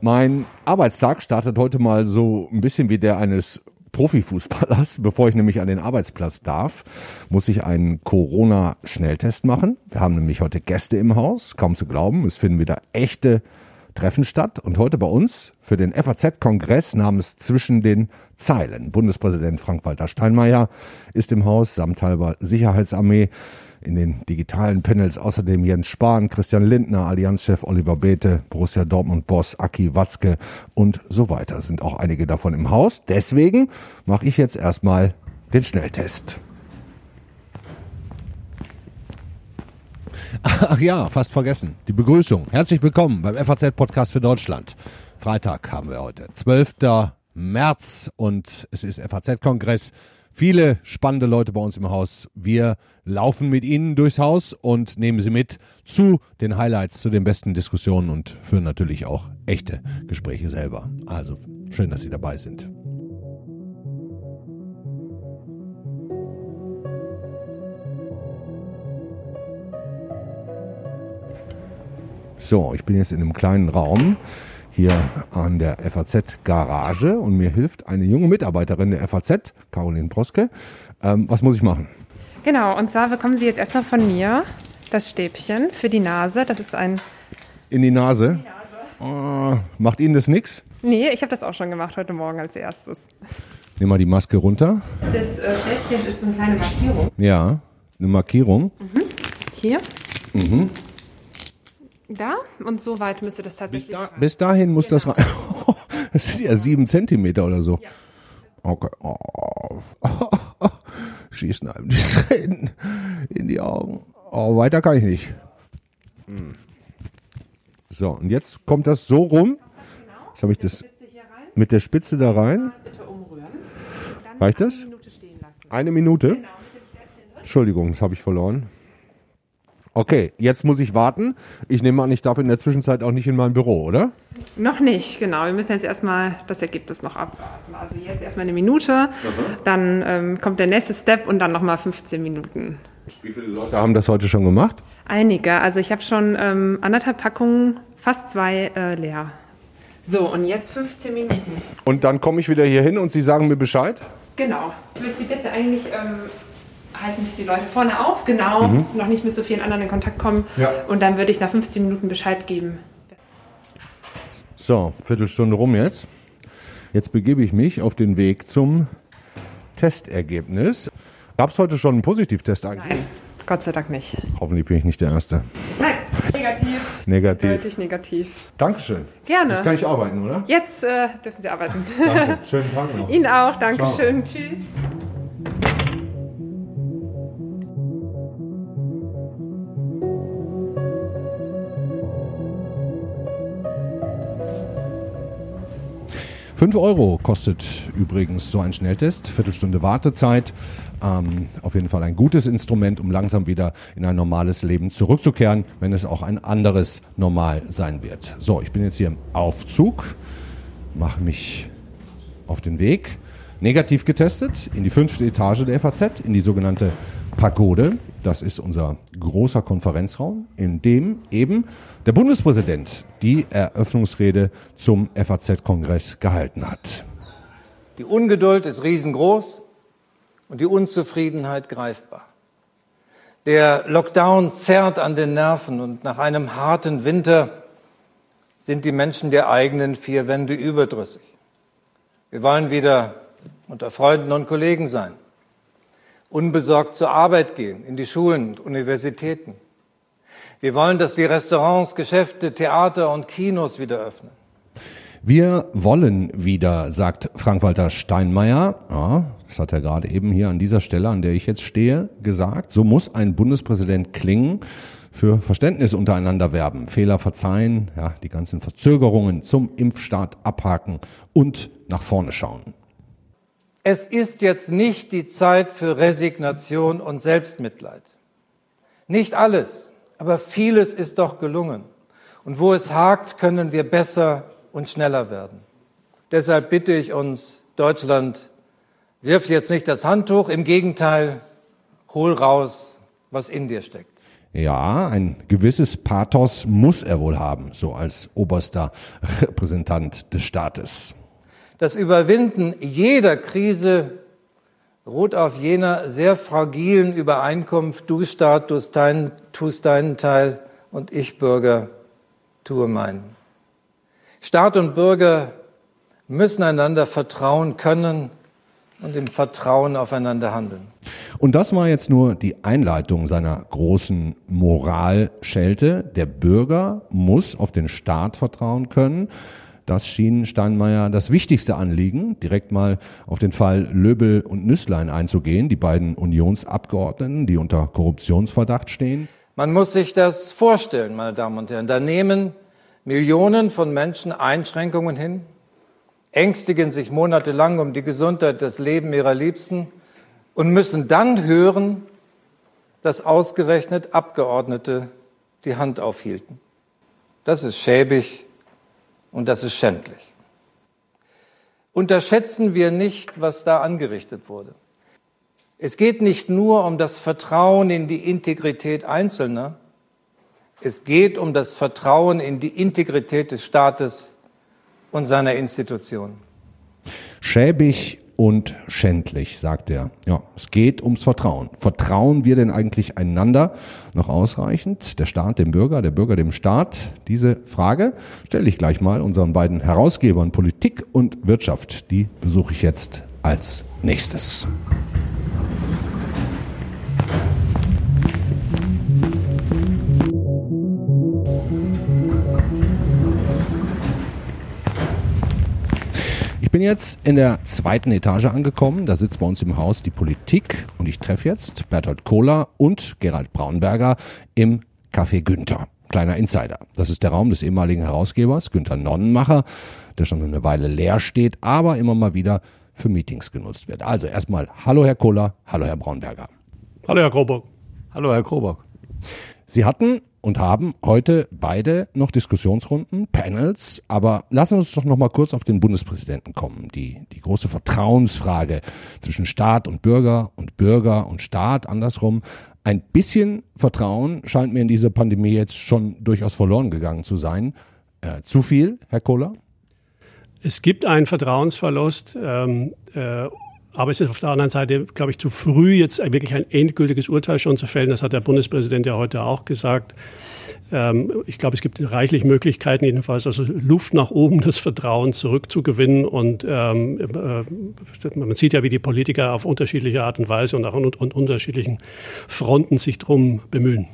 Mein Arbeitstag startet heute mal so ein bisschen wie der eines Profifußballers. Bevor ich nämlich an den Arbeitsplatz darf, muss ich einen Corona-Schnelltest machen. Wir haben nämlich heute Gäste im Haus, kaum zu glauben. Es finden wieder echte Treffen statt. Und heute bei uns für den FAZ-Kongress namens Zwischen den Zeilen. Bundespräsident Frank-Walter Steinmeier ist im Haus samt halber Sicherheitsarmee in den digitalen Panels außerdem Jens Spahn, Christian Lindner, Allianzchef Oliver Bethe, Borussia Dortmund-Boss Aki Watzke und so weiter. Sind auch einige davon im Haus. Deswegen mache ich jetzt erstmal den Schnelltest. Ach ja, fast vergessen. Die Begrüßung. Herzlich willkommen beim FAZ-Podcast für Deutschland. Freitag haben wir heute, 12. März und es ist FAZ-Kongress viele spannende Leute bei uns im Haus. Wir laufen mit Ihnen durchs Haus und nehmen Sie mit zu den Highlights, zu den besten Diskussionen und führen natürlich auch echte Gespräche selber. Also schön, dass Sie dabei sind. So, ich bin jetzt in einem kleinen Raum hier an der FAZ Garage und mir hilft eine junge Mitarbeiterin der FAZ, Caroline Proske. Ähm, was muss ich machen? Genau, und zwar bekommen Sie jetzt erstmal von mir das Stäbchen für die Nase. Das ist ein. In die Nase? In die Nase. Oh, macht Ihnen das nichts? Nee, ich habe das auch schon gemacht heute Morgen als erstes. Nehmen wir die Maske runter. Das äh, Stäbchen ist eine kleine Markierung. Ja, eine Markierung. Mhm. Hier. Mhm. Da und so weit müsste das tatsächlich. Bis, da, bis dahin muss genau. das rein. das sind ja sieben Zentimeter oder so. Ja. Okay. Oh. Schießen einem die Tränen in die Augen. Oh, weiter kann ich nicht. Hm. So, und jetzt kommt das so rum. Jetzt habe ich das mit der Spitze da rein. Reicht das? Eine Minute? Genau, Entschuldigung, das habe ich verloren. Okay, jetzt muss ich warten. Ich nehme an, ich darf in der Zwischenzeit auch nicht in mein Büro, oder? Noch nicht, genau. Wir müssen jetzt erstmal das Ergebnis noch abwarten. Also jetzt erstmal eine Minute, dann ähm, kommt der nächste Step und dann nochmal 15 Minuten. Wie viele Leute haben das heute schon gemacht? Einige. Also ich habe schon ähm, anderthalb Packungen, fast zwei äh, leer. So, und jetzt 15 Minuten. Und dann komme ich wieder hier hin und Sie sagen mir Bescheid? Genau. Ich würde Sie bitten, eigentlich ähm, halten sich die Leute vorne auf, genau, mhm. noch nicht mit so vielen anderen in Kontakt kommen. Ja. Und dann würde ich nach 15 Minuten Bescheid geben. So, Viertelstunde rum jetzt. Jetzt begebe ich mich auf den Weg zum Testergebnis. Gab es heute schon einen Positivtest eigentlich? Nein, Gott sei Dank nicht. Hoffentlich bin ich nicht der Erste. Nein, negativ. Negativ. Deutlich negativ. Dankeschön. Gerne. Jetzt kann ich arbeiten, oder? Jetzt äh, dürfen Sie arbeiten. Danke. Schönen Tag noch. Ihnen auch. Dankeschön. Ciao. Tschüss. 5 Euro kostet übrigens so ein Schnelltest, Viertelstunde Wartezeit. Ähm, auf jeden Fall ein gutes Instrument, um langsam wieder in ein normales Leben zurückzukehren, wenn es auch ein anderes Normal sein wird. So, ich bin jetzt hier im Aufzug, mache mich auf den Weg. Negativ getestet in die fünfte Etage der FAZ, in die sogenannte Pagode. Das ist unser großer Konferenzraum, in dem eben der Bundespräsident die Eröffnungsrede zum FAZ-Kongress gehalten hat. Die Ungeduld ist riesengroß und die Unzufriedenheit greifbar. Der Lockdown zerrt an den Nerven und nach einem harten Winter sind die Menschen der eigenen vier Wände überdrüssig. Wir wollen wieder unter Freunden und Kollegen sein, unbesorgt zur Arbeit gehen, in die Schulen und Universitäten, wir wollen, dass die Restaurants, Geschäfte, Theater und Kinos wieder öffnen. Wir wollen wieder, sagt Frank-Walter Steinmeier. Ja, das hat er gerade eben hier an dieser Stelle, an der ich jetzt stehe, gesagt. So muss ein Bundespräsident klingen für Verständnis untereinander werben, Fehler verzeihen, ja, die ganzen Verzögerungen zum Impfstart abhaken und nach vorne schauen. Es ist jetzt nicht die Zeit für Resignation und Selbstmitleid. Nicht alles, aber vieles ist doch gelungen. Und wo es hakt, können wir besser und schneller werden. Deshalb bitte ich uns, Deutschland, wirf jetzt nicht das Handtuch, im Gegenteil, hol raus, was in dir steckt. Ja, ein gewisses Pathos muss er wohl haben, so als oberster Repräsentant des Staates. Das Überwinden jeder Krise ruht auf jener sehr fragilen Übereinkunft, du Staat tust deinen, tust deinen Teil und ich Bürger tue meinen. Staat und Bürger müssen einander vertrauen können und im Vertrauen aufeinander handeln. Und das war jetzt nur die Einleitung seiner großen Moralschelte. Der Bürger muss auf den Staat vertrauen können. Das schien Steinmeier das wichtigste Anliegen, direkt mal auf den Fall Löbel und Nüsslein einzugehen, die beiden Unionsabgeordneten, die unter Korruptionsverdacht stehen. Man muss sich das vorstellen, meine Damen und Herren. Da nehmen Millionen von Menschen Einschränkungen hin, ängstigen sich monatelang um die Gesundheit, das Leben ihrer Liebsten und müssen dann hören, dass ausgerechnet Abgeordnete die Hand aufhielten. Das ist schäbig und das ist schändlich. Unterschätzen wir nicht, was da angerichtet wurde. Es geht nicht nur um das Vertrauen in die Integrität Einzelner, es geht um das Vertrauen in die Integrität des Staates und seiner Institutionen. Schäbig und schändlich, sagt er. Ja, es geht ums Vertrauen. Vertrauen wir denn eigentlich einander noch ausreichend? Der Staat dem Bürger, der Bürger dem Staat? Diese Frage stelle ich gleich mal unseren beiden Herausgebern Politik und Wirtschaft. Die besuche ich jetzt als nächstes. Jetzt in der zweiten Etage angekommen. Da sitzt bei uns im Haus die Politik und ich treffe jetzt Bertolt Kohler und Gerald Braunberger im Café Günther. Kleiner Insider. Das ist der Raum des ehemaligen Herausgebers Günther Nonnenmacher, der schon eine Weile leer steht, aber immer mal wieder für Meetings genutzt wird. Also erstmal Hallo Herr Kohler, hallo Herr Braunberger. Hallo Herr Krobock. Hallo Herr Krobock. Sie hatten und haben heute beide noch Diskussionsrunden, Panels. Aber lassen wir uns doch noch mal kurz auf den Bundespräsidenten kommen. Die, die große Vertrauensfrage zwischen Staat und Bürger und Bürger und Staat andersrum. Ein bisschen Vertrauen scheint mir in dieser Pandemie jetzt schon durchaus verloren gegangen zu sein. Äh, zu viel, Herr Kohler? Es gibt einen Vertrauensverlust. Ähm, äh, aber es ist auf der anderen Seite, glaube ich, zu früh, jetzt wirklich ein endgültiges Urteil schon zu fällen. Das hat der Bundespräsident ja heute auch gesagt. Ähm, ich glaube, es gibt reichlich Möglichkeiten, jedenfalls also Luft nach oben, das Vertrauen zurückzugewinnen. Und ähm, äh, man sieht ja, wie die Politiker auf unterschiedliche Art und Weise und auch an unterschiedlichen Fronten sich drum bemühen.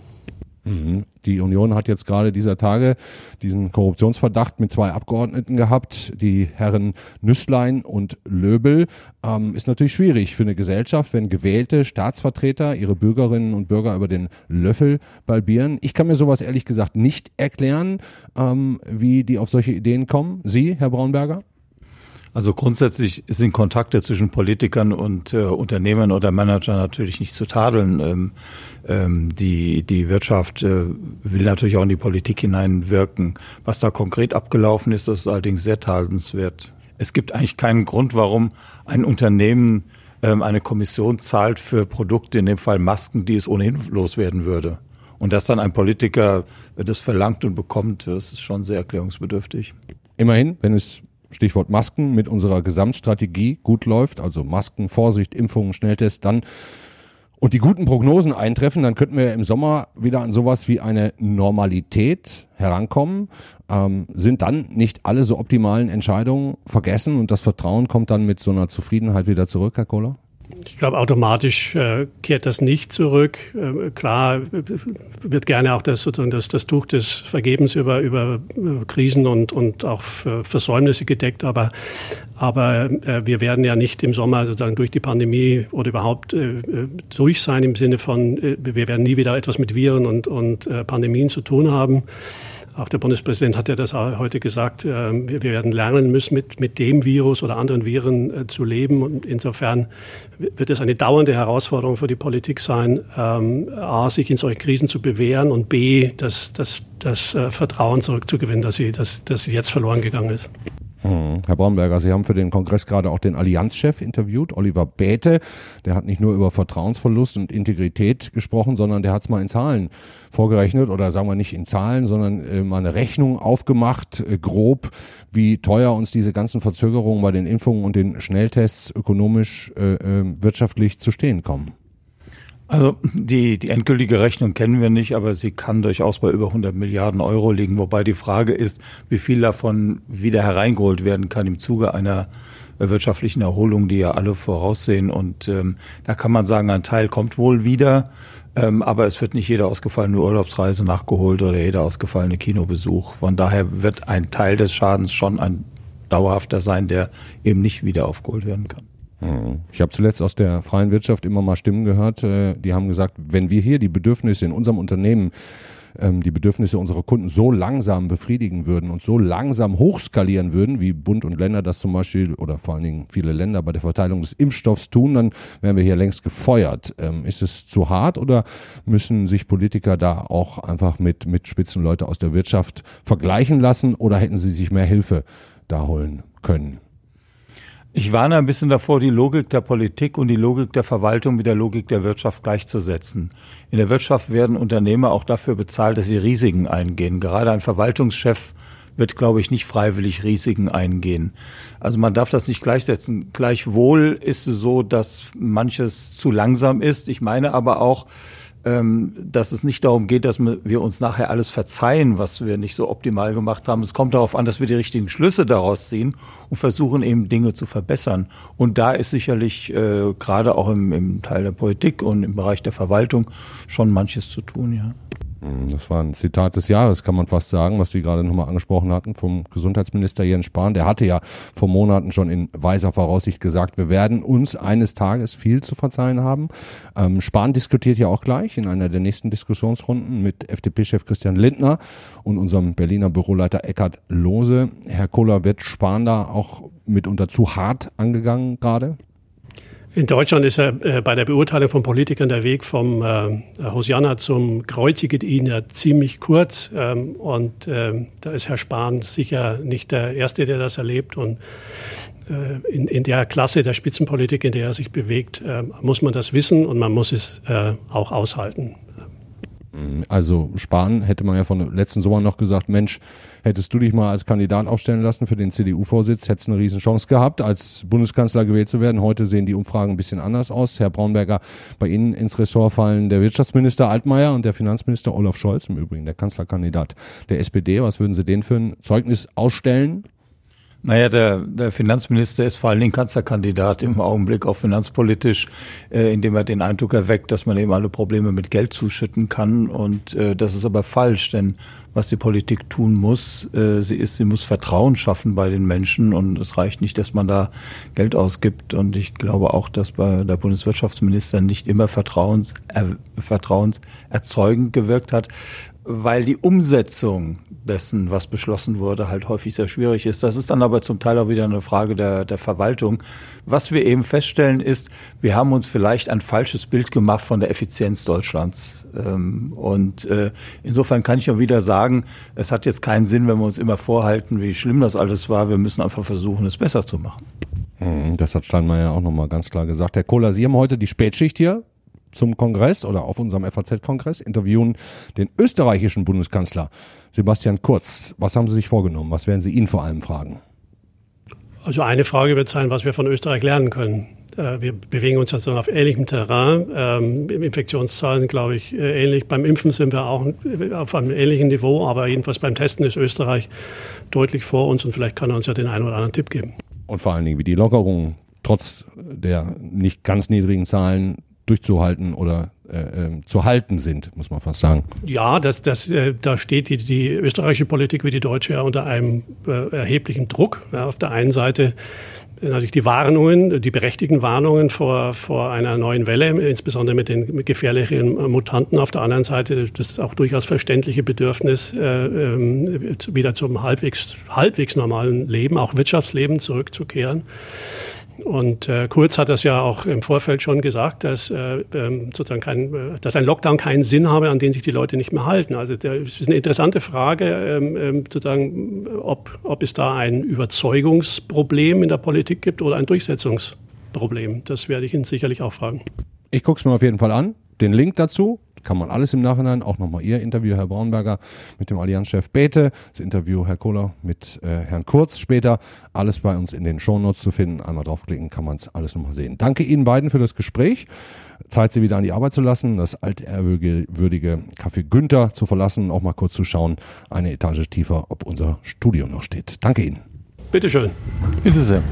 Mhm. Die Union hat jetzt gerade dieser Tage diesen Korruptionsverdacht mit zwei Abgeordneten gehabt, die Herren Nüsslein und Löbel. Ähm, ist natürlich schwierig für eine Gesellschaft, wenn gewählte Staatsvertreter ihre Bürgerinnen und Bürger über den Löffel balbieren. Ich kann mir sowas ehrlich gesagt nicht erklären, ähm, wie die auf solche Ideen kommen. Sie, Herr Braunberger? Also grundsätzlich sind Kontakte zwischen Politikern und äh, Unternehmern oder Managern natürlich nicht zu tadeln. Ähm, ähm, die, die Wirtschaft äh, will natürlich auch in die Politik hineinwirken. Was da konkret abgelaufen ist, das ist allerdings sehr tadelnswert. Es gibt eigentlich keinen Grund, warum ein Unternehmen ähm, eine Kommission zahlt für Produkte, in dem Fall Masken, die es ohnehin loswerden würde. Und dass dann ein Politiker das verlangt und bekommt, das ist schon sehr erklärungsbedürftig. Immerhin, wenn es Stichwort Masken mit unserer Gesamtstrategie gut läuft, also Masken, Vorsicht, Impfungen, Schnelltest, dann und die guten Prognosen eintreffen, dann könnten wir im Sommer wieder an sowas wie eine Normalität herankommen. Ähm, sind dann nicht alle so optimalen Entscheidungen vergessen und das Vertrauen kommt dann mit so einer Zufriedenheit wieder zurück, Herr Kohler? Ich glaube, automatisch äh, kehrt das nicht zurück. Äh, klar wird gerne auch das, das, das Tuch des Vergebens über, über Krisen und, und auch Versäumnisse gedeckt, aber, aber äh, wir werden ja nicht im Sommer sozusagen durch die Pandemie oder überhaupt äh, äh durch sein im Sinne von, äh, wir werden nie wieder etwas mit Viren und, und äh, Pandemien zu tun haben. Auch der Bundespräsident hat ja das heute gesagt, ähm, wir werden lernen müssen, mit, mit dem Virus oder anderen Viren äh, zu leben. Und insofern wird es eine dauernde Herausforderung für die Politik sein, ähm, A, sich in solchen Krisen zu bewähren und B, das, das, das äh, Vertrauen zurückzugewinnen, dass sie, dass, dass sie jetzt verloren gegangen ist. Hm. Herr Braunberger, Sie haben für den Kongress gerade auch den Allianzchef interviewt, Oliver Bäte. Der hat nicht nur über Vertrauensverlust und Integrität gesprochen, sondern der hat es mal in Zahlen vorgerechnet oder sagen wir nicht in Zahlen, sondern äh, mal eine Rechnung aufgemacht, äh, grob, wie teuer uns diese ganzen Verzögerungen bei den Impfungen und den Schnelltests ökonomisch, äh, äh wirtschaftlich zu stehen kommen. Also die, die endgültige Rechnung kennen wir nicht, aber sie kann durchaus bei über 100 Milliarden Euro liegen. Wobei die Frage ist, wie viel davon wieder hereingeholt werden kann im Zuge einer wirtschaftlichen Erholung, die ja alle voraussehen. Und ähm, da kann man sagen, ein Teil kommt wohl wieder, ähm, aber es wird nicht jede ausgefallene Urlaubsreise nachgeholt oder jeder ausgefallene Kinobesuch. Von daher wird ein Teil des Schadens schon ein dauerhafter sein, der eben nicht wieder aufgeholt werden kann. Ich habe zuletzt aus der freien Wirtschaft immer mal Stimmen gehört, äh, die haben gesagt, wenn wir hier die Bedürfnisse in unserem Unternehmen ähm, die Bedürfnisse unserer Kunden so langsam befriedigen würden und so langsam hochskalieren würden, wie Bund und Länder das zum Beispiel oder vor allen Dingen viele Länder bei der Verteilung des Impfstoffs tun, dann wären wir hier längst gefeuert. Ähm, ist es zu hart oder müssen sich Politiker da auch einfach mit, mit Spitzenleute aus der Wirtschaft vergleichen lassen oder hätten sie sich mehr Hilfe da holen können? Ich warne ein bisschen davor, die Logik der Politik und die Logik der Verwaltung mit der Logik der Wirtschaft gleichzusetzen. In der Wirtschaft werden Unternehmer auch dafür bezahlt, dass sie Risiken eingehen. Gerade ein Verwaltungschef wird, glaube ich, nicht freiwillig Risiken eingehen. Also man darf das nicht gleichsetzen. Gleichwohl ist es so, dass manches zu langsam ist. Ich meine aber auch, dass es nicht darum geht, dass wir uns nachher alles verzeihen, was wir nicht so optimal gemacht haben. Es kommt darauf an, dass wir die richtigen Schlüsse daraus ziehen und versuchen eben Dinge zu verbessern. Und da ist sicherlich äh, gerade auch im, im Teil der Politik und im Bereich der Verwaltung schon manches zu tun, ja. Mhm, das war ein Zitat des Jahres, kann man fast sagen, was Sie gerade nochmal angesprochen hatten vom Gesundheitsminister Jens Spahn. Der hatte ja vor Monaten schon in weiser Voraussicht gesagt, wir werden uns eines Tages viel zu verzeihen haben. Ähm, Spahn diskutiert ja auch gleich in einer der nächsten Diskussionsrunden mit FDP-Chef Christian Lindner und unserem Berliner Büroleiter Eckhard Lohse. Herr Kohler, wird Spahn da auch mitunter zu hart angegangen gerade? In Deutschland ist ja äh, bei der Beurteilung von Politikern der Weg vom äh, Hosianna zum Kreuziget ihn ja ziemlich kurz. Ähm, und ähm, da ist Herr Spahn sicher nicht der Erste, der das erlebt. Und äh, in, in der Klasse der Spitzenpolitik, in der er sich bewegt, äh, muss man das wissen und man muss es äh, auch aushalten. Also Spahn hätte man ja von letzten Sommer noch gesagt, Mensch, hättest du dich mal als Kandidat aufstellen lassen für den CDU-Vorsitz, hättest eine Riesenchance gehabt, als Bundeskanzler gewählt zu werden. Heute sehen die Umfragen ein bisschen anders aus. Herr Braunberger, bei Ihnen ins Ressort fallen der Wirtschaftsminister Altmaier und der Finanzminister Olaf Scholz, im Übrigen der Kanzlerkandidat der SPD. Was würden Sie denen für ein Zeugnis ausstellen? Naja, der, der Finanzminister ist vor allen Dingen Kanzlerkandidat im Augenblick auch finanzpolitisch, äh, indem er den Eindruck erweckt, dass man eben alle Probleme mit Geld zuschütten kann. Und äh, das ist aber falsch, denn was die Politik tun muss, äh, sie ist, sie muss Vertrauen schaffen bei den Menschen und es reicht nicht, dass man da Geld ausgibt. Und ich glaube auch, dass bei der Bundeswirtschaftsminister nicht immer äh, vertrauenserzeugend gewirkt hat, weil die Umsetzung dessen, was beschlossen wurde, halt häufig sehr schwierig ist. Das ist dann aber zum Teil auch wieder eine Frage der, der Verwaltung. Was wir eben feststellen ist, wir haben uns vielleicht ein falsches Bild gemacht von der Effizienz Deutschlands. Ähm, und äh, insofern kann ich auch wieder sagen, es hat jetzt keinen Sinn, wenn wir uns immer vorhalten, wie schlimm das alles war. Wir müssen einfach versuchen, es besser zu machen. Hm, das hat Steinmeier auch nochmal ganz klar gesagt. Herr Kohler, Sie haben heute die Spätschicht hier zum Kongress oder auf unserem FAZ-Kongress, interviewen den österreichischen Bundeskanzler Sebastian Kurz. Was haben Sie sich vorgenommen? Was werden Sie ihn vor allem fragen? Also eine Frage wird sein, was wir von Österreich lernen können. Äh, wir bewegen uns also auf ähnlichem Terrain. Ähm, Infektionszahlen, glaube ich, äh, ähnlich. Beim Impfen sind wir auch auf einem ähnlichen Niveau, aber jedenfalls beim Testen ist Österreich deutlich vor uns und vielleicht kann er uns ja den einen oder anderen Tipp geben. Und vor allen Dingen, wie die Lockerungen trotz der nicht ganz niedrigen Zahlen durchzuhalten oder äh, äh, zu halten sind, muss man fast sagen. Ja, das, das, äh, da steht die, die österreichische Politik wie die deutsche ja unter einem äh, erheblichen Druck. Ja, auf der einen Seite natürlich die Warnungen, die berechtigten Warnungen vor, vor einer neuen Welle, insbesondere mit den mit gefährlichen Mutanten. Auf der anderen Seite das auch durchaus verständliche Bedürfnis, äh, äh, wieder zum halbwegs, halbwegs normalen Leben, auch Wirtschaftsleben zurückzukehren. Und äh, Kurz hat das ja auch im Vorfeld schon gesagt, dass äh, ähm, sozusagen kein, äh, dass ein Lockdown keinen Sinn habe, an den sich die Leute nicht mehr halten. Also das ist eine interessante Frage, ähm, ähm, sozusagen, ob, ob es da ein Überzeugungsproblem in der Politik gibt oder ein Durchsetzungsproblem. Das werde ich ihn sicherlich auch fragen. Ich gucke es mir auf jeden Fall an. Den Link dazu kann man alles im Nachhinein, auch nochmal Ihr Interview, Herr Braunberger, mit dem Allianzchef Bete, das Interview Herr Kohler mit äh, Herrn Kurz später, alles bei uns in den Shownotes zu finden. Einmal draufklicken, kann man es alles nochmal sehen. Danke Ihnen beiden für das Gespräch. Zeit, Sie wieder an die Arbeit zu lassen, das altehrwürdige Café Günther zu verlassen, auch mal kurz zu schauen, eine Etage tiefer, ob unser Studio noch steht. Danke Ihnen. Bitteschön. Bitte sehr.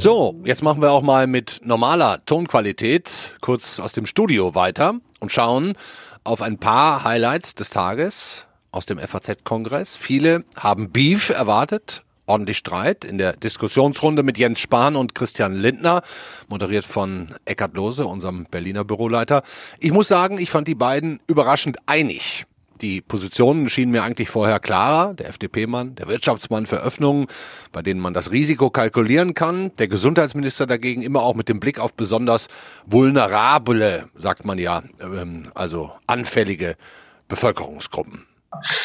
So, jetzt machen wir auch mal mit normaler Tonqualität kurz aus dem Studio weiter und schauen auf ein paar Highlights des Tages aus dem FAZ-Kongress. Viele haben Beef erwartet, ordentlich Streit in der Diskussionsrunde mit Jens Spahn und Christian Lindner, moderiert von Eckhard Lose, unserem Berliner Büroleiter. Ich muss sagen, ich fand die beiden überraschend einig. Die Positionen schienen mir eigentlich vorher klarer. Der FDP-Mann, der Wirtschaftsmann für Öffnungen, bei denen man das Risiko kalkulieren kann. Der Gesundheitsminister dagegen immer auch mit dem Blick auf besonders vulnerable, sagt man ja, ähm, also anfällige Bevölkerungsgruppen.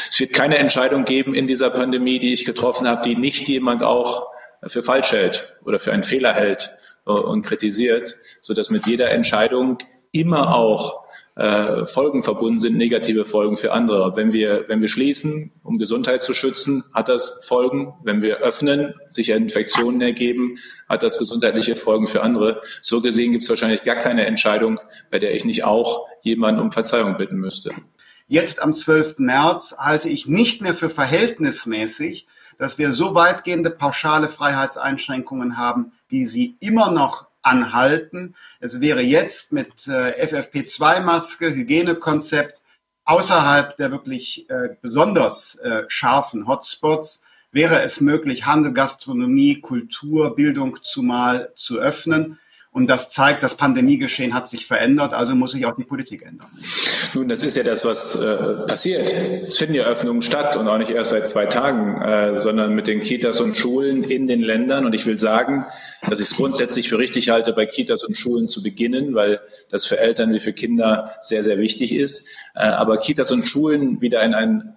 Es wird keine Entscheidung geben in dieser Pandemie, die ich getroffen habe, die nicht jemand auch für falsch hält oder für einen Fehler hält äh, und kritisiert, so dass mit jeder Entscheidung immer auch äh, Folgen verbunden sind, negative Folgen für andere. Wenn wir, wenn wir schließen, um Gesundheit zu schützen, hat das Folgen. Wenn wir öffnen, sich Infektionen ergeben, hat das gesundheitliche Folgen für andere. So gesehen gibt es wahrscheinlich gar keine Entscheidung, bei der ich nicht auch jemanden um Verzeihung bitten müsste. Jetzt am 12. März halte ich nicht mehr für verhältnismäßig, dass wir so weitgehende pauschale Freiheitseinschränkungen haben, wie sie immer noch anhalten. Es wäre jetzt mit äh, FFP2-Maske, Hygienekonzept außerhalb der wirklich äh, besonders äh, scharfen Hotspots wäre es möglich, Handel, Gastronomie, Kultur, Bildung zumal zu öffnen. Und das zeigt, das Pandemiegeschehen hat sich verändert, also muss sich auch die Politik ändern. Nun, das ist ja das, was äh, passiert. Es finden ja Öffnungen statt und auch nicht erst seit zwei Tagen, äh, sondern mit den Kitas und Schulen in den Ländern. Und ich will sagen, dass ich es grundsätzlich für richtig halte, bei Kitas und Schulen zu beginnen, weil das für Eltern wie für Kinder sehr, sehr wichtig ist. Äh, aber Kitas und Schulen wieder in ein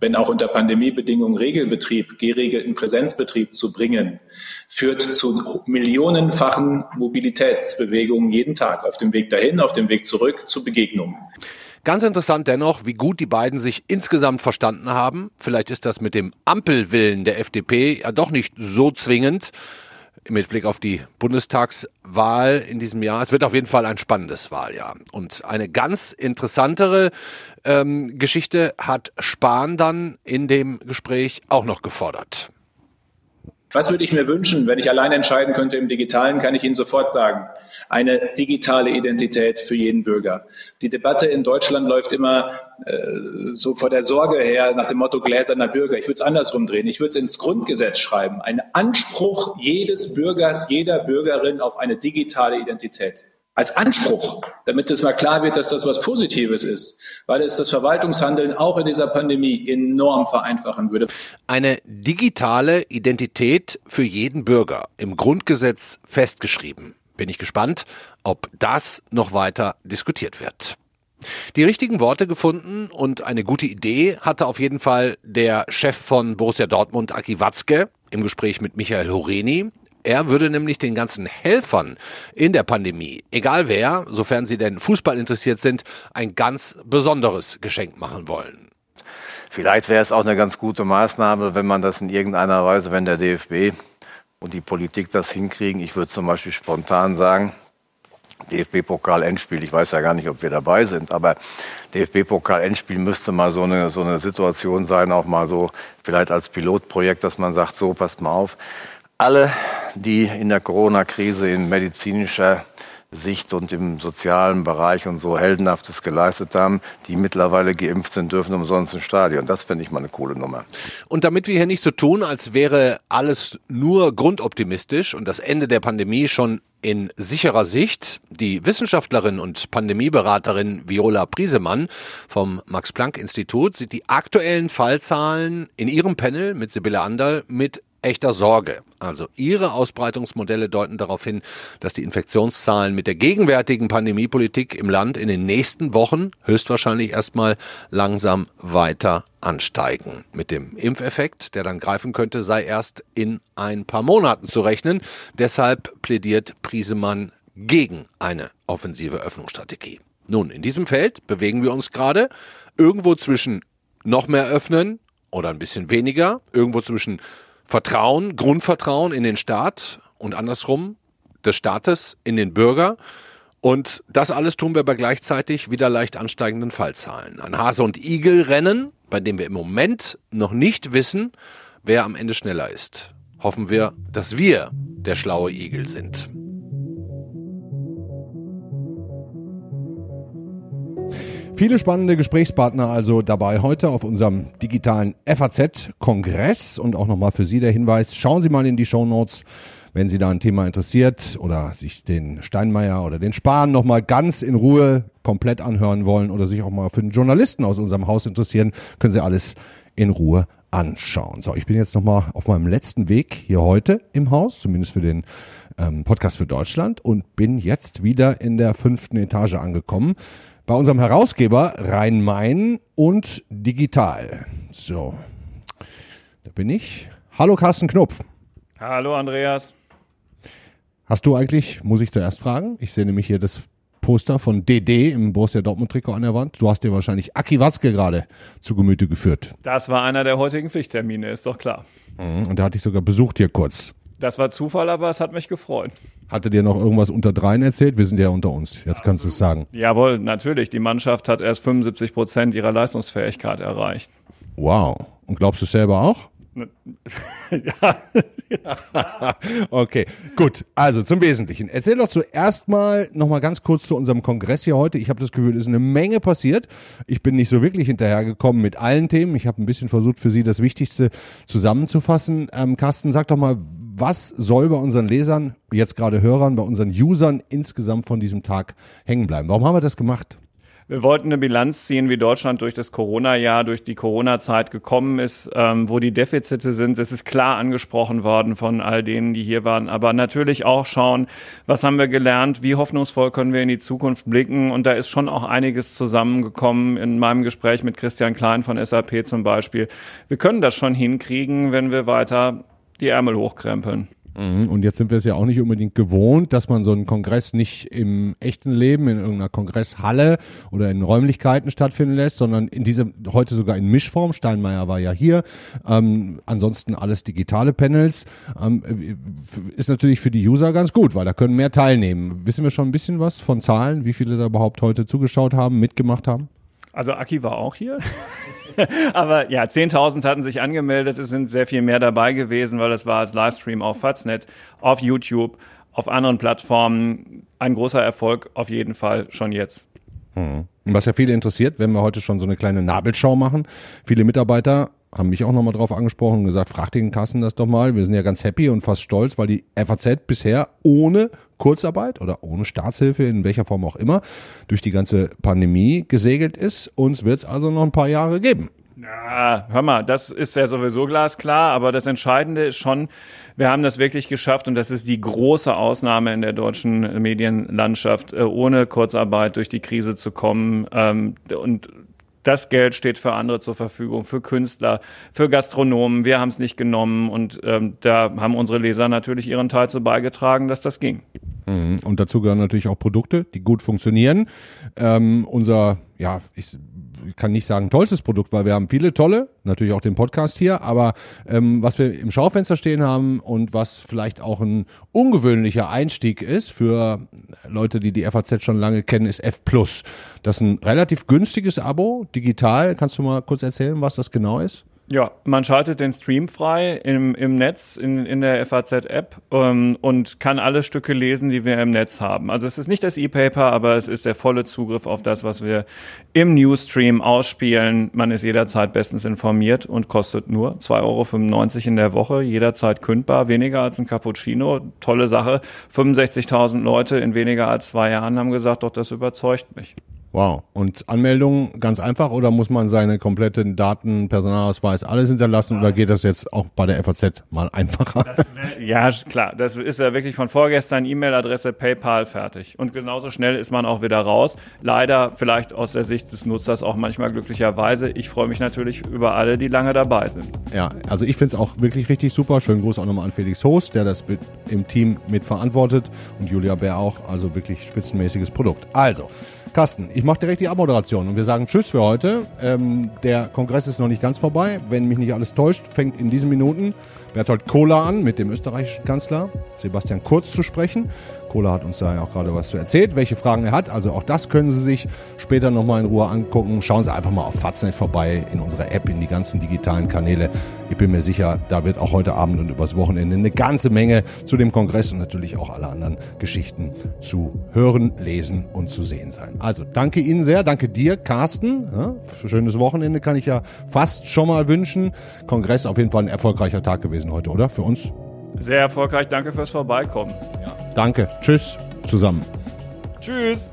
wenn auch unter Pandemiebedingungen Regelbetrieb, geregelten Präsenzbetrieb zu bringen, führt zu millionenfachen Mobilitätsbewegungen jeden Tag auf dem Weg dahin, auf dem Weg zurück zu Begegnungen. Ganz interessant dennoch, wie gut die beiden sich insgesamt verstanden haben. Vielleicht ist das mit dem Ampelwillen der FDP ja doch nicht so zwingend mit Blick auf die Bundestagswahl in diesem Jahr. Es wird auf jeden Fall ein spannendes Wahljahr. Und eine ganz interessantere ähm, Geschichte hat Spahn dann in dem Gespräch auch noch gefordert. Was würde ich mir wünschen, wenn ich allein entscheiden könnte im Digitalen, kann ich Ihnen sofort sagen. Eine digitale Identität für jeden Bürger. Die Debatte in Deutschland läuft immer äh, so vor der Sorge her nach dem Motto gläserner Bürger. Ich würde es andersrum drehen. Ich würde es ins Grundgesetz schreiben. Ein Anspruch jedes Bürgers, jeder Bürgerin auf eine digitale Identität als Anspruch, damit es mal klar wird, dass das was Positives ist, weil es das Verwaltungshandeln auch in dieser Pandemie enorm vereinfachen würde. Eine digitale Identität für jeden Bürger im Grundgesetz festgeschrieben. Bin ich gespannt, ob das noch weiter diskutiert wird. Die richtigen Worte gefunden und eine gute Idee hatte auf jeden Fall der Chef von Borussia Dortmund, Aki Watzke, im Gespräch mit Michael Horeni. Er würde nämlich den ganzen Helfern in der Pandemie, egal wer, sofern sie denn Fußball interessiert sind, ein ganz besonderes Geschenk machen wollen. Vielleicht wäre es auch eine ganz gute Maßnahme, wenn man das in irgendeiner Weise, wenn der DFB und die Politik das hinkriegen. Ich würde zum Beispiel spontan sagen, DFB-Pokal-Endspiel, ich weiß ja gar nicht, ob wir dabei sind, aber DFB-Pokal-Endspiel müsste mal so eine, so eine Situation sein, auch mal so vielleicht als Pilotprojekt, dass man sagt, so, passt mal auf, alle, die in der Corona-Krise in medizinischer Sicht und im sozialen Bereich und so Heldenhaftes geleistet haben, die mittlerweile geimpft sind, dürfen umsonst ins Stadion. Das finde ich mal eine coole Nummer. Und damit wir hier nicht so tun, als wäre alles nur grundoptimistisch und das Ende der Pandemie schon in sicherer Sicht. Die Wissenschaftlerin und Pandemieberaterin Viola Priesemann vom Max-Planck-Institut sieht die aktuellen Fallzahlen in ihrem Panel mit Sibylle Anderl mit echter Sorge. Also ihre Ausbreitungsmodelle deuten darauf hin, dass die Infektionszahlen mit der gegenwärtigen Pandemiepolitik im Land in den nächsten Wochen höchstwahrscheinlich erstmal langsam weiter ansteigen. Mit dem Impfeffekt, der dann greifen könnte, sei erst in ein paar Monaten zu rechnen. Deshalb plädiert Priesemann gegen eine offensive Öffnungsstrategie. Nun, in diesem Feld bewegen wir uns gerade irgendwo zwischen noch mehr öffnen oder ein bisschen weniger, irgendwo zwischen Vertrauen, Grundvertrauen in den Staat und andersrum des Staates in den Bürger. Und das alles tun wir bei gleichzeitig wieder leicht ansteigenden Fallzahlen. Ein Hase- und Igel-Rennen, bei dem wir im Moment noch nicht wissen, wer am Ende schneller ist. Hoffen wir, dass wir der schlaue Igel sind. Viele spannende Gesprächspartner also dabei heute auf unserem digitalen FAZ-Kongress und auch nochmal für Sie der Hinweis, schauen Sie mal in die Show Notes, wenn Sie da ein Thema interessiert oder sich den Steinmeier oder den Spahn nochmal ganz in Ruhe komplett anhören wollen oder sich auch mal für den Journalisten aus unserem Haus interessieren, können Sie alles in Ruhe anschauen. So, ich bin jetzt nochmal auf meinem letzten Weg hier heute im Haus, zumindest für den ähm, Podcast für Deutschland und bin jetzt wieder in der fünften Etage angekommen bei unserem Herausgeber Rhein-Main und Digital. So, da bin ich. Hallo Carsten Knopp. Hallo Andreas. Hast du eigentlich, muss ich zuerst fragen, ich sehe nämlich hier das Poster von DD im Borussia Dortmund Trikot an der Wand. Du hast dir wahrscheinlich Aki Watzke gerade zu Gemüte geführt. Das war einer der heutigen Pflichttermine, ist doch klar. Mhm, und da hatte ich sogar besucht hier kurz. Das war Zufall, aber es hat mich gefreut. Hatte dir noch irgendwas unter dreien erzählt? Wir sind ja unter uns. Jetzt kannst du es sagen. Jawohl, natürlich. Die Mannschaft hat erst 75 Prozent ihrer Leistungsfähigkeit erreicht. Wow. Und glaubst du es selber auch? ja. okay, gut. Also zum Wesentlichen. Erzähl doch zuerst mal noch mal ganz kurz zu unserem Kongress hier heute. Ich habe das Gefühl, es ist eine Menge passiert. Ich bin nicht so wirklich hinterhergekommen mit allen Themen. Ich habe ein bisschen versucht, für Sie das Wichtigste zusammenzufassen. Ähm, Carsten, sag doch mal, was soll bei unseren Lesern, jetzt gerade Hörern, bei unseren Usern insgesamt von diesem Tag hängen bleiben? Warum haben wir das gemacht? Wir wollten eine Bilanz ziehen, wie Deutschland durch das Corona-Jahr, durch die Corona-Zeit gekommen ist, ähm, wo die Defizite sind. Das ist klar angesprochen worden von all denen, die hier waren. Aber natürlich auch schauen, was haben wir gelernt, wie hoffnungsvoll können wir in die Zukunft blicken. Und da ist schon auch einiges zusammengekommen in meinem Gespräch mit Christian Klein von SAP zum Beispiel. Wir können das schon hinkriegen, wenn wir weiter die Ärmel hochkrempeln. Mhm. Und jetzt sind wir es ja auch nicht unbedingt gewohnt, dass man so einen Kongress nicht im echten Leben in irgendeiner Kongresshalle oder in Räumlichkeiten stattfinden lässt, sondern in diesem heute sogar in Mischform. Steinmeier war ja hier. Ähm, ansonsten alles digitale Panels. Ähm, ist natürlich für die User ganz gut, weil da können mehr teilnehmen. Wissen wir schon ein bisschen was von Zahlen, wie viele da überhaupt heute zugeschaut haben, mitgemacht haben? Also Aki war auch hier. Aber ja, 10.000 hatten sich angemeldet. Es sind sehr viel mehr dabei gewesen, weil das war als Livestream auf Faznet, auf YouTube, auf anderen Plattformen. Ein großer Erfolg auf jeden Fall schon jetzt. Hm. Was ja viele interessiert, wenn wir heute schon so eine kleine Nabelschau machen. Viele Mitarbeiter haben mich auch nochmal drauf angesprochen und gesagt, frag den Kassen das doch mal. Wir sind ja ganz happy und fast stolz, weil die FAZ bisher ohne Kurzarbeit oder ohne Staatshilfe, in welcher Form auch immer, durch die ganze Pandemie gesegelt ist. Uns wird es also noch ein paar Jahre geben. Ja, hör mal, das ist ja sowieso glasklar, aber das Entscheidende ist schon, wir haben das wirklich geschafft und das ist die große Ausnahme in der deutschen Medienlandschaft, äh, ohne Kurzarbeit durch die Krise zu kommen. Ähm, und das Geld steht für andere zur Verfügung, für Künstler, für Gastronomen. Wir haben es nicht genommen und ähm, da haben unsere Leser natürlich ihren Teil zu beigetragen, dass das ging. Mhm. Und dazu gehören natürlich auch Produkte, die gut funktionieren. Ähm, unser, ja, ich kann nicht sagen tollstes Produkt, weil wir haben viele tolle, natürlich auch den Podcast hier, aber ähm, was wir im Schaufenster stehen haben und was vielleicht auch ein ungewöhnlicher Einstieg ist für Leute, die die FAZ schon lange kennen, ist F+. Das ist ein relativ günstiges Abo, digital. Kannst du mal kurz erzählen, was das genau ist? Ja, man schaltet den Stream frei im, im Netz, in, in der FAZ-App ähm, und kann alle Stücke lesen, die wir im Netz haben. Also es ist nicht das E-Paper, aber es ist der volle Zugriff auf das, was wir im Newsstream ausspielen. Man ist jederzeit bestens informiert und kostet nur 2,95 Euro in der Woche, jederzeit kündbar, weniger als ein Cappuccino. Tolle Sache. 65.000 Leute in weniger als zwei Jahren haben gesagt, doch, das überzeugt mich. Wow. Und Anmeldung ganz einfach oder muss man seine kompletten Daten, Personalausweis, alles hinterlassen oder geht das jetzt auch bei der FAZ mal einfacher? ja, klar. Das ist ja wirklich von vorgestern E-Mail-Adresse PayPal fertig. Und genauso schnell ist man auch wieder raus. Leider vielleicht aus der Sicht des Nutzers auch manchmal glücklicherweise. Ich freue mich natürlich über alle, die lange dabei sind. Ja, also ich finde es auch wirklich richtig super. Schönen Gruß auch nochmal an Felix Host, der das im Team mitverantwortet und Julia Bär auch. Also wirklich spitzenmäßiges Produkt. Also, Carsten, ich mache direkt die Abmoderation und wir sagen Tschüss für heute. Ähm, der Kongress ist noch nicht ganz vorbei. Wenn mich nicht alles täuscht, fängt in diesen Minuten Bertolt Kohler an, mit dem österreichischen Kanzler Sebastian Kurz zu sprechen. Kohler hat uns da ja auch gerade was zu erzählt, welche Fragen er hat. Also auch das können Sie sich später nochmal in Ruhe angucken. Schauen Sie einfach mal auf Faznet vorbei, in unserer App, in die ganzen digitalen Kanäle. Ich bin mir sicher, da wird auch heute Abend und übers Wochenende eine ganze Menge zu dem Kongress und natürlich auch alle anderen Geschichten zu hören, lesen und zu sehen sein. Also danke Ihnen sehr, danke dir, Carsten. Ja, schönes Wochenende kann ich ja fast schon mal wünschen. Kongress auf jeden Fall ein erfolgreicher Tag gewesen heute, oder? Für uns? Sehr erfolgreich, danke fürs Vorbeikommen. Ja. Danke. Tschüss zusammen. Tschüss.